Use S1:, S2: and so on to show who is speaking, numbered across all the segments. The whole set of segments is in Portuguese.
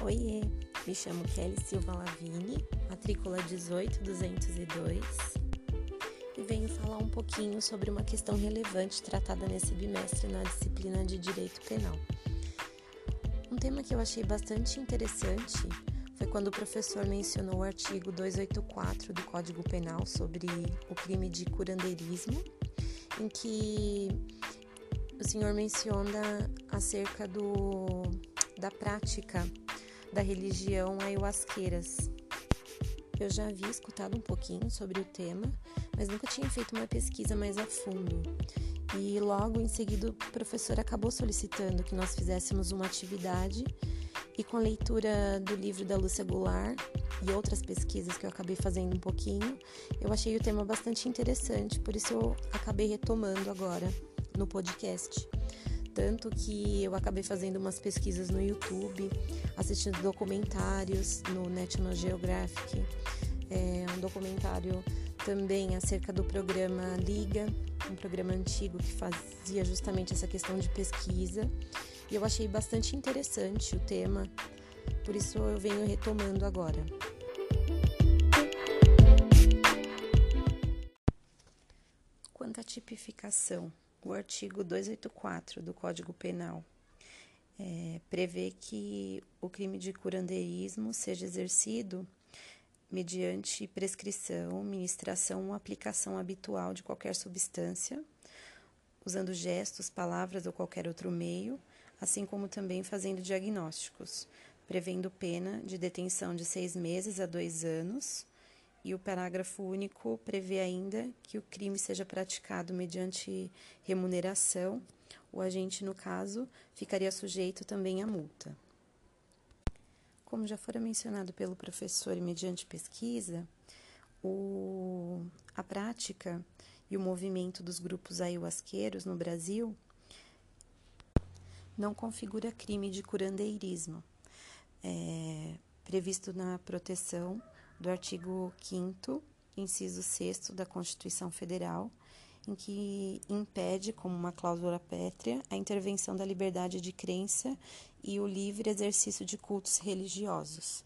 S1: Oiê, me chamo Kelly Silva Lavini, matrícula 18202, e venho falar um pouquinho sobre uma questão relevante tratada nesse bimestre na disciplina de Direito Penal. Um tema que eu achei bastante interessante foi quando o professor mencionou o artigo 284 do Código Penal sobre o crime de curandeirismo, em que o senhor menciona acerca do, da prática da religião ayahuasqueiras. Eu já havia escutado um pouquinho sobre o tema, mas nunca tinha feito uma pesquisa mais a fundo. E logo em seguida o professor acabou solicitando que nós fizéssemos uma atividade e com a leitura do livro da Lúcia Goulart e outras pesquisas que eu acabei fazendo um pouquinho, eu achei o tema bastante interessante, por isso eu acabei retomando agora no podcast. Tanto que eu acabei fazendo umas pesquisas no YouTube, assistindo documentários no National Geographic, é, um documentário também acerca do programa Liga, um programa antigo que fazia justamente essa questão de pesquisa. E eu achei bastante interessante o tema, por isso eu venho retomando agora. Quanto à tipificação, o artigo 284 do Código Penal. É, prevê que o crime de curandeirismo seja exercido mediante prescrição, ministração ou aplicação habitual de qualquer substância, usando gestos, palavras ou qualquer outro meio, assim como também fazendo diagnósticos, prevendo pena de detenção de seis meses a dois anos e o parágrafo único prevê ainda que o crime seja praticado mediante remuneração. O agente, no caso, ficaria sujeito também à multa. Como já fora mencionado pelo professor e mediante pesquisa, o, a prática e o movimento dos grupos ayahuasqueiros no Brasil não configura crime de curandeirismo, é, previsto na proteção do artigo 5 inciso 6 da Constituição Federal, em que impede, como uma cláusula pétrea, a intervenção da liberdade de crença e o livre exercício de cultos religiosos.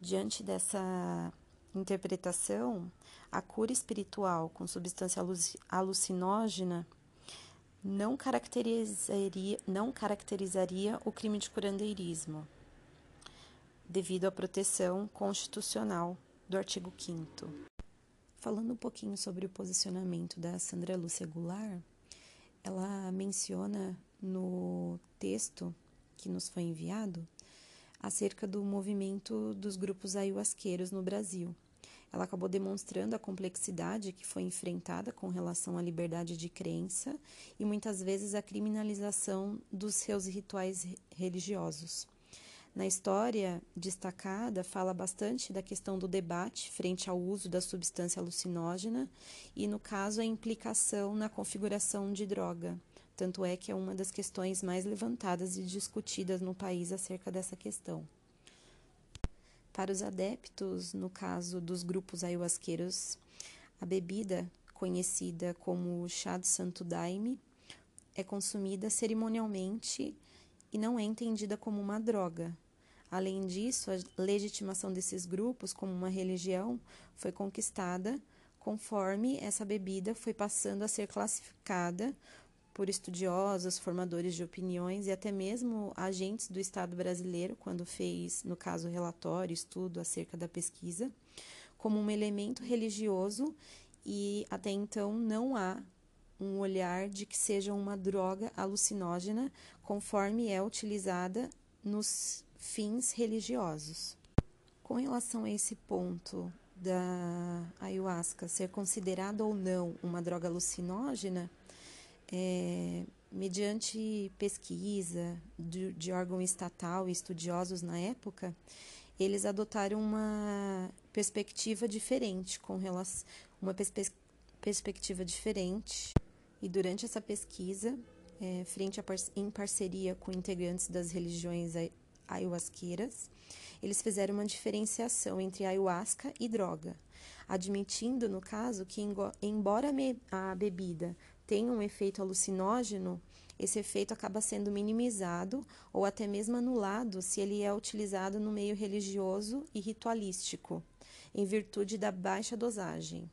S1: Diante dessa interpretação, a cura espiritual com substância alucinógena não caracterizaria, não caracterizaria o crime de curandeirismo devido à proteção constitucional do artigo 5. Falando um pouquinho sobre o posicionamento da Sandra Lúcia Goulart, ela menciona no texto que nos foi enviado acerca do movimento dos grupos ayahuasqueiros no Brasil. Ela acabou demonstrando a complexidade que foi enfrentada com relação à liberdade de crença e muitas vezes a criminalização dos seus rituais religiosos. Na história destacada, fala bastante da questão do debate frente ao uso da substância alucinógena e, no caso, a implicação na configuração de droga. Tanto é que é uma das questões mais levantadas e discutidas no país acerca dessa questão. Para os adeptos, no caso dos grupos ayahuasqueiros, a bebida, conhecida como chá de santo daime, é consumida cerimonialmente e não é entendida como uma droga, Além disso, a legitimação desses grupos como uma religião foi conquistada conforme essa bebida foi passando a ser classificada por estudiosos, formadores de opiniões e até mesmo agentes do Estado brasileiro, quando fez, no caso, relatório, estudo acerca da pesquisa, como um elemento religioso e até então não há um olhar de que seja uma droga alucinógena conforme é utilizada nos fins religiosos. Com relação a esse ponto da ayahuasca ser considerada ou não uma droga alucinógena, é, mediante pesquisa de, de órgão estatal e estudiosos na época, eles adotaram uma perspectiva diferente com relação uma perspe perspectiva diferente e durante essa pesquisa, é, frente a par em parceria com integrantes das religiões ayahuasqueiras, eles fizeram uma diferenciação entre ayahuasca e droga, admitindo, no caso, que embora a bebida tenha um efeito alucinógeno, esse efeito acaba sendo minimizado ou até mesmo anulado se ele é utilizado no meio religioso e ritualístico, em virtude da baixa dosagem.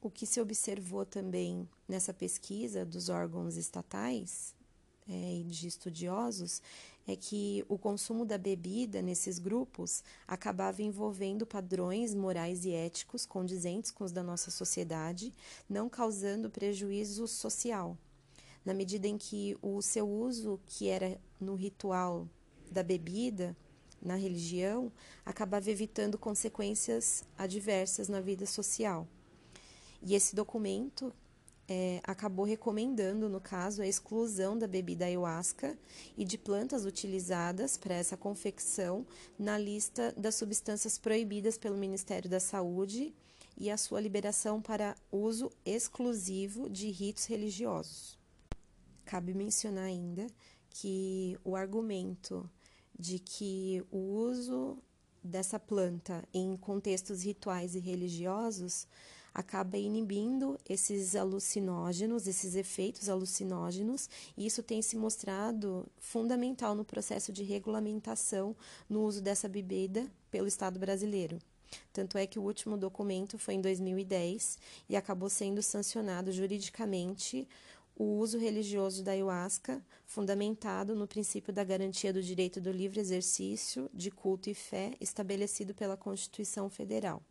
S1: O que se observou também nessa pesquisa dos órgãos estatais é, e de estudiosos é que o consumo da bebida nesses grupos acabava envolvendo padrões morais e éticos condizentes com os da nossa sociedade, não causando prejuízo social, na medida em que o seu uso, que era no ritual da bebida, na religião, acabava evitando consequências adversas na vida social. E esse documento é, acabou recomendando, no caso, a exclusão da bebida ayahuasca e de plantas utilizadas para essa confecção na lista das substâncias proibidas pelo Ministério da Saúde e a sua liberação para uso exclusivo de ritos religiosos. Cabe mencionar ainda que o argumento de que o uso dessa planta em contextos rituais e religiosos acaba inibindo esses alucinógenos, esses efeitos alucinógenos, e isso tem se mostrado fundamental no processo de regulamentação no uso dessa bebida pelo Estado brasileiro. Tanto é que o último documento foi em 2010 e acabou sendo sancionado juridicamente o uso religioso da ayahuasca, fundamentado no princípio da garantia do direito do livre exercício de culto e fé estabelecido pela Constituição Federal.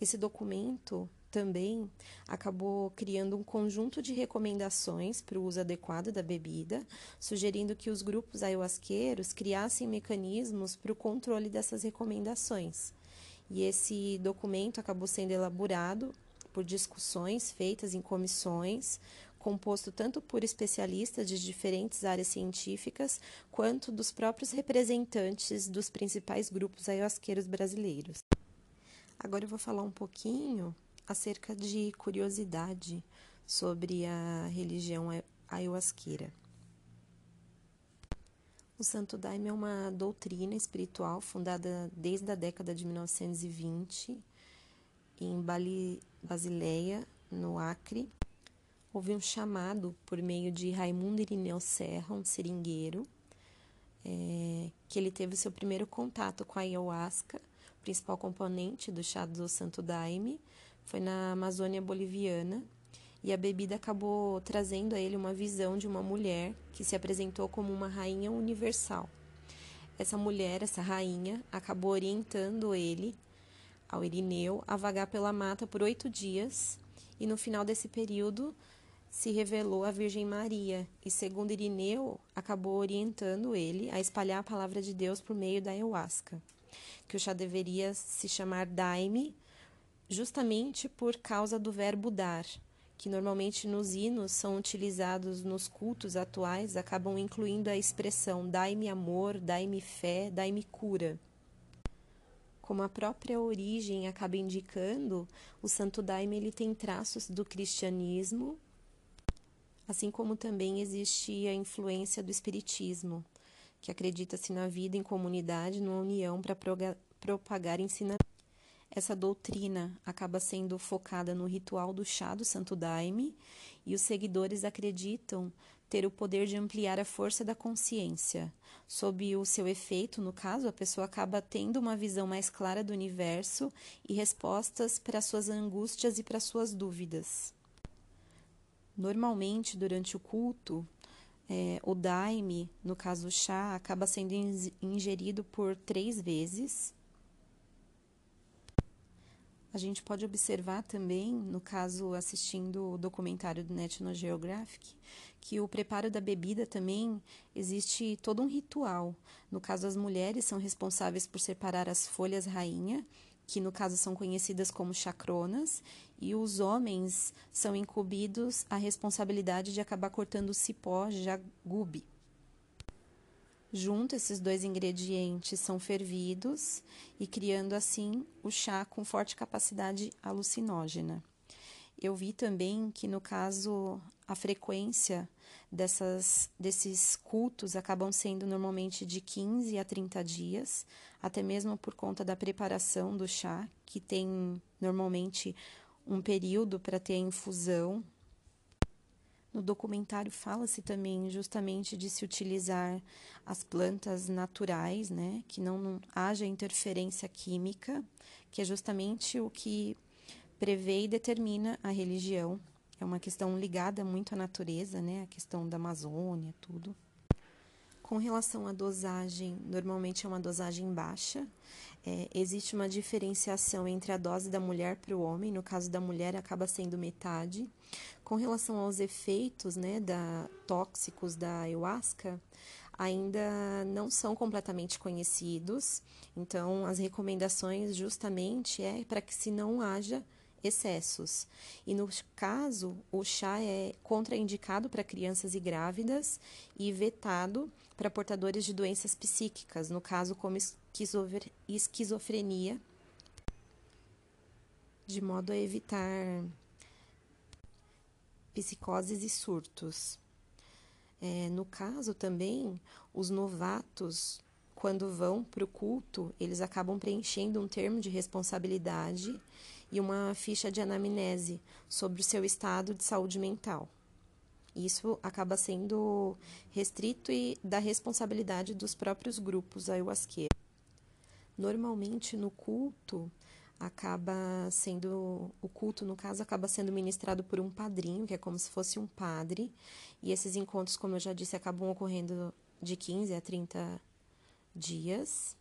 S1: Esse documento também acabou criando um conjunto de recomendações para o uso adequado da bebida, sugerindo que os grupos ayahuasqueiros criassem mecanismos para o controle dessas recomendações. E esse documento acabou sendo elaborado por discussões feitas em comissões, composto tanto por especialistas de diferentes áreas científicas, quanto dos próprios representantes dos principais grupos ayahuasqueiros brasileiros. Agora eu vou falar um pouquinho acerca de curiosidade sobre a religião ayahuasqueira. O Santo Daime é uma doutrina espiritual fundada desde a década de 1920 em Bali, Basileia, no Acre. Houve um chamado por meio de Raimundo Irineu Serra, um seringueiro, é, que ele teve seu primeiro contato com a ayahuasca principal componente do chá do Santo Daime foi na Amazônia Boliviana. E a bebida acabou trazendo a ele uma visão de uma mulher que se apresentou como uma rainha universal. Essa mulher, essa rainha, acabou orientando ele, ao Irineu, a vagar pela mata por oito dias e no final desse período se revelou a Virgem Maria. E, segundo Irineu, acabou orientando ele a espalhar a palavra de Deus por meio da ayahuasca que o chá deveria se chamar daime, justamente por causa do verbo dar, que normalmente nos hinos são utilizados nos cultos atuais, acabam incluindo a expressão dai-me amor, dai-me fé, dai-me cura. Como a própria origem acaba indicando, o Santo Daime ele tem traços do cristianismo, assim como também existe a influência do espiritismo que acredita-se na vida em comunidade, numa união para propagar ensinamento. Essa doutrina acaba sendo focada no ritual do chá do Santo Daime e os seguidores acreditam ter o poder de ampliar a força da consciência. Sob o seu efeito, no caso, a pessoa acaba tendo uma visão mais clara do universo e respostas para suas angústias e para suas dúvidas. Normalmente, durante o culto, é, o daime, no caso o chá, acaba sendo ingerido por três vezes. A gente pode observar também, no caso assistindo o documentário do National Geographic, que o preparo da bebida também existe todo um ritual. No caso, as mulheres são responsáveis por separar as folhas rainha que no caso são conhecidas como chacronas, e os homens são incumbidos a responsabilidade de acabar cortando o cipó jagube. Junto, esses dois ingredientes são fervidos e criando assim o chá com forte capacidade alucinógena. Eu vi também que, no caso, a frequência dessas, desses cultos acabam sendo normalmente de 15 a 30 dias, até mesmo por conta da preparação do chá, que tem normalmente um período para ter a infusão, No documentário fala-se também justamente de se utilizar as plantas naturais, né, que não, não haja interferência química, que é justamente o que prevê e determina a religião. É uma questão ligada muito à natureza, né, a questão da Amazônia, tudo. Com relação à dosagem, normalmente é uma dosagem baixa. É, existe uma diferenciação entre a dose da mulher para o homem. No caso da mulher, acaba sendo metade. Com relação aos efeitos né, da, tóxicos da ayahuasca, ainda não são completamente conhecidos. Então, as recomendações justamente é para que se não haja excessos. E no caso, o chá é contraindicado para crianças e grávidas e vetado para portadores de doenças psíquicas, no caso como esquizofrenia, de modo a evitar psicoses e surtos. É, no caso também, os novatos, quando vão para o culto, eles acabam preenchendo um termo de responsabilidade e uma ficha de anamnese sobre o seu estado de saúde mental. Isso acaba sendo restrito e da responsabilidade dos próprios grupos ayahuasqueiros. Normalmente no culto acaba sendo o culto no caso acaba sendo ministrado por um padrinho, que é como se fosse um padre, e esses encontros, como eu já disse, acabam ocorrendo de 15 a 30 dias.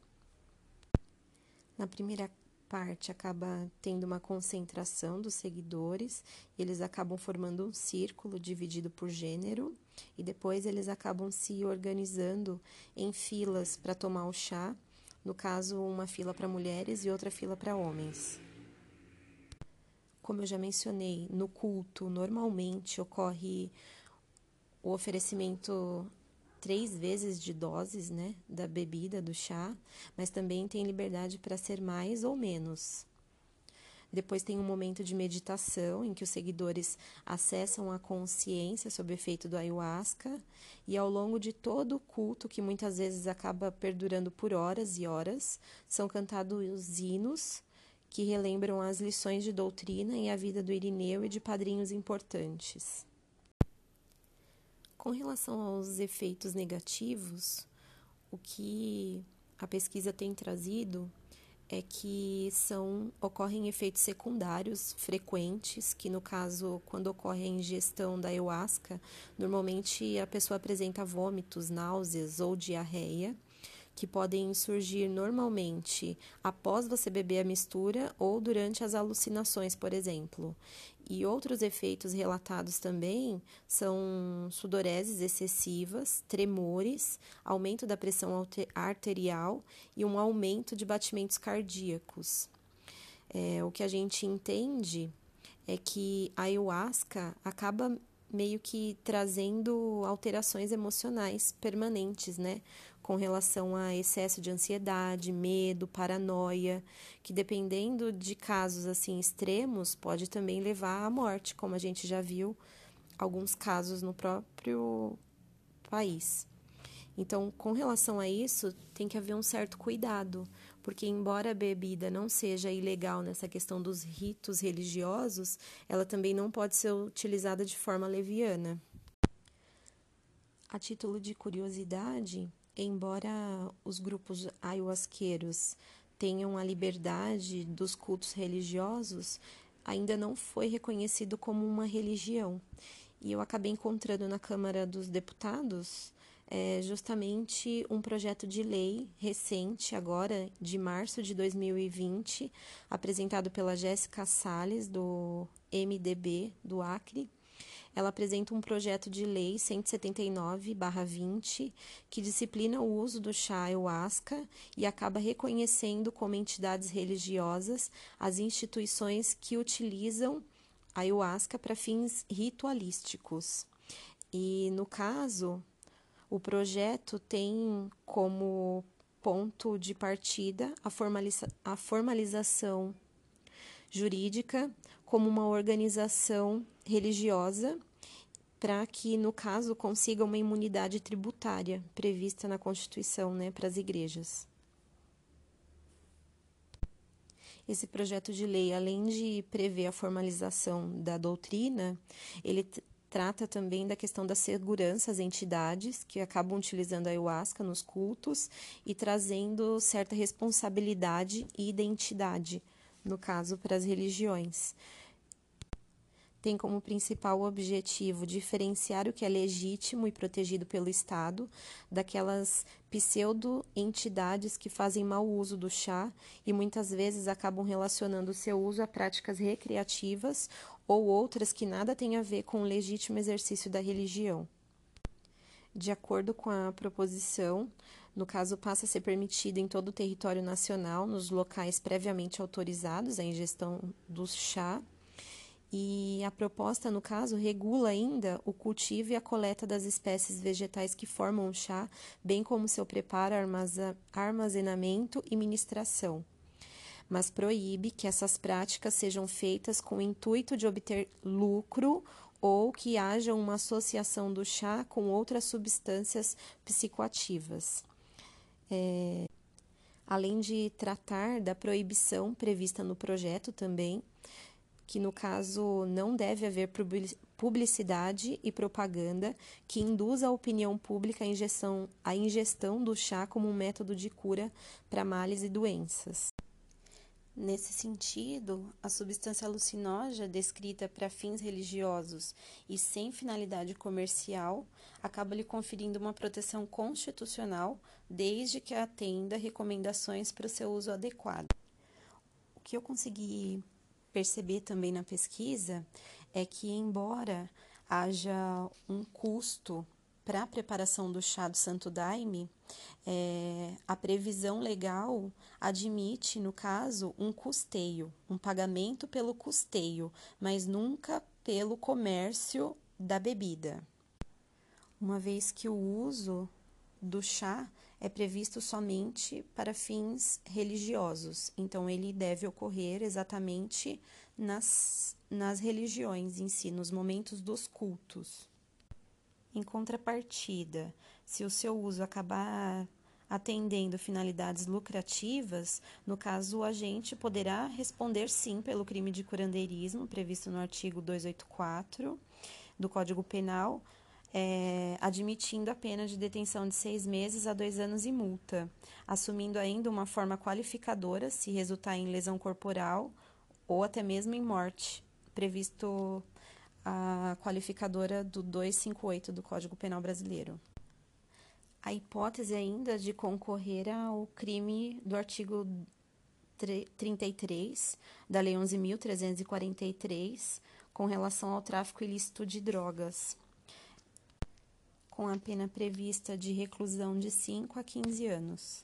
S1: Na primeira parte acaba tendo uma concentração dos seguidores, eles acabam formando um círculo dividido por gênero e depois eles acabam se organizando em filas para tomar o chá, no caso, uma fila para mulheres e outra fila para homens. Como eu já mencionei, no culto normalmente ocorre o oferecimento três vezes de doses né, da bebida, do chá, mas também tem liberdade para ser mais ou menos. Depois tem um momento de meditação em que os seguidores acessam a consciência sob o efeito do ayahuasca e ao longo de todo o culto, que muitas vezes acaba perdurando por horas e horas, são cantados os hinos que relembram as lições de doutrina e a vida do Irineu e de padrinhos importantes. Com relação aos efeitos negativos, o que a pesquisa tem trazido é que são ocorrem efeitos secundários frequentes, que no caso, quando ocorre a ingestão da ayahuasca, normalmente a pessoa apresenta vômitos, náuseas ou diarreia que podem surgir normalmente após você beber a mistura ou durante as alucinações, por exemplo. E outros efeitos relatados também são sudoreses excessivas, tremores, aumento da pressão arterial e um aumento de batimentos cardíacos. É, o que a gente entende é que a ayahuasca acaba meio que trazendo alterações emocionais permanentes, né? Com relação a excesso de ansiedade, medo, paranoia, que dependendo de casos assim extremos, pode também levar à morte, como a gente já viu alguns casos no próprio país. Então, com relação a isso, tem que haver um certo cuidado, porque embora a bebida não seja ilegal nessa questão dos ritos religiosos, ela também não pode ser utilizada de forma leviana. A título de curiosidade, embora os grupos ayahuasqueiros tenham a liberdade dos cultos religiosos, ainda não foi reconhecido como uma religião. E eu acabei encontrando na Câmara dos Deputados é, justamente um projeto de lei recente, agora de março de 2020, apresentado pela Jéssica Sales, do MDB do Acre, ela apresenta um projeto de lei 179/20 que disciplina o uso do chá ayahuasca e acaba reconhecendo como entidades religiosas as instituições que utilizam a ayahuasca para fins ritualísticos. E no caso, o projeto tem como ponto de partida a, formaliza a formalização jurídica como uma organização religiosa para que, no caso, consiga uma imunidade tributária prevista na Constituição né, para as igrejas. Esse projeto de lei, além de prever a formalização da doutrina, ele trata também da questão da segurança às entidades que acabam utilizando a ayahuasca nos cultos e trazendo certa responsabilidade e identidade, no caso, para as religiões tem como principal objetivo diferenciar o que é legítimo e protegido pelo Estado daquelas pseudo-entidades que fazem mau uso do chá e muitas vezes acabam relacionando o seu uso a práticas recreativas ou outras que nada têm a ver com o legítimo exercício da religião. De acordo com a proposição, no caso, passa a ser permitido em todo o território nacional, nos locais previamente autorizados, a ingestão do chá e a proposta, no caso, regula ainda o cultivo e a coleta das espécies vegetais que formam o chá, bem como seu preparo, armazenamento e ministração. Mas proíbe que essas práticas sejam feitas com o intuito de obter lucro ou que haja uma associação do chá com outras substâncias psicoativas. É, além de tratar da proibição prevista no projeto também que no caso não deve haver publicidade e propaganda que induza a opinião pública ingestão, a ingestão do chá como um método de cura para males e doenças. Nesse sentido, a substância alucinógena descrita para fins religiosos e sem finalidade comercial acaba lhe conferindo uma proteção constitucional desde que atenda recomendações para o seu uso adequado. O que eu consegui perceber também na pesquisa é que, embora haja um custo para a preparação do chá do Santo Daime, é, a previsão legal admite, no caso, um custeio, um pagamento pelo custeio, mas nunca pelo comércio da bebida. Uma vez que o uso do chá é previsto somente para fins religiosos, então ele deve ocorrer exatamente nas, nas religiões em si, nos momentos dos cultos. Em contrapartida, se o seu uso acabar atendendo finalidades lucrativas, no caso, o agente poderá responder sim pelo crime de curandeirismo previsto no artigo 284 do Código Penal, é, admitindo a pena de detenção de seis meses a dois anos e multa, assumindo ainda uma forma qualificadora se resultar em lesão corporal ou até mesmo em morte, previsto a qualificadora do 258 do Código Penal Brasileiro. A hipótese ainda de concorrer ao crime do artigo 33 da Lei 11.343 com relação ao tráfico ilícito de drogas com a pena prevista de reclusão de 5 a 15 anos.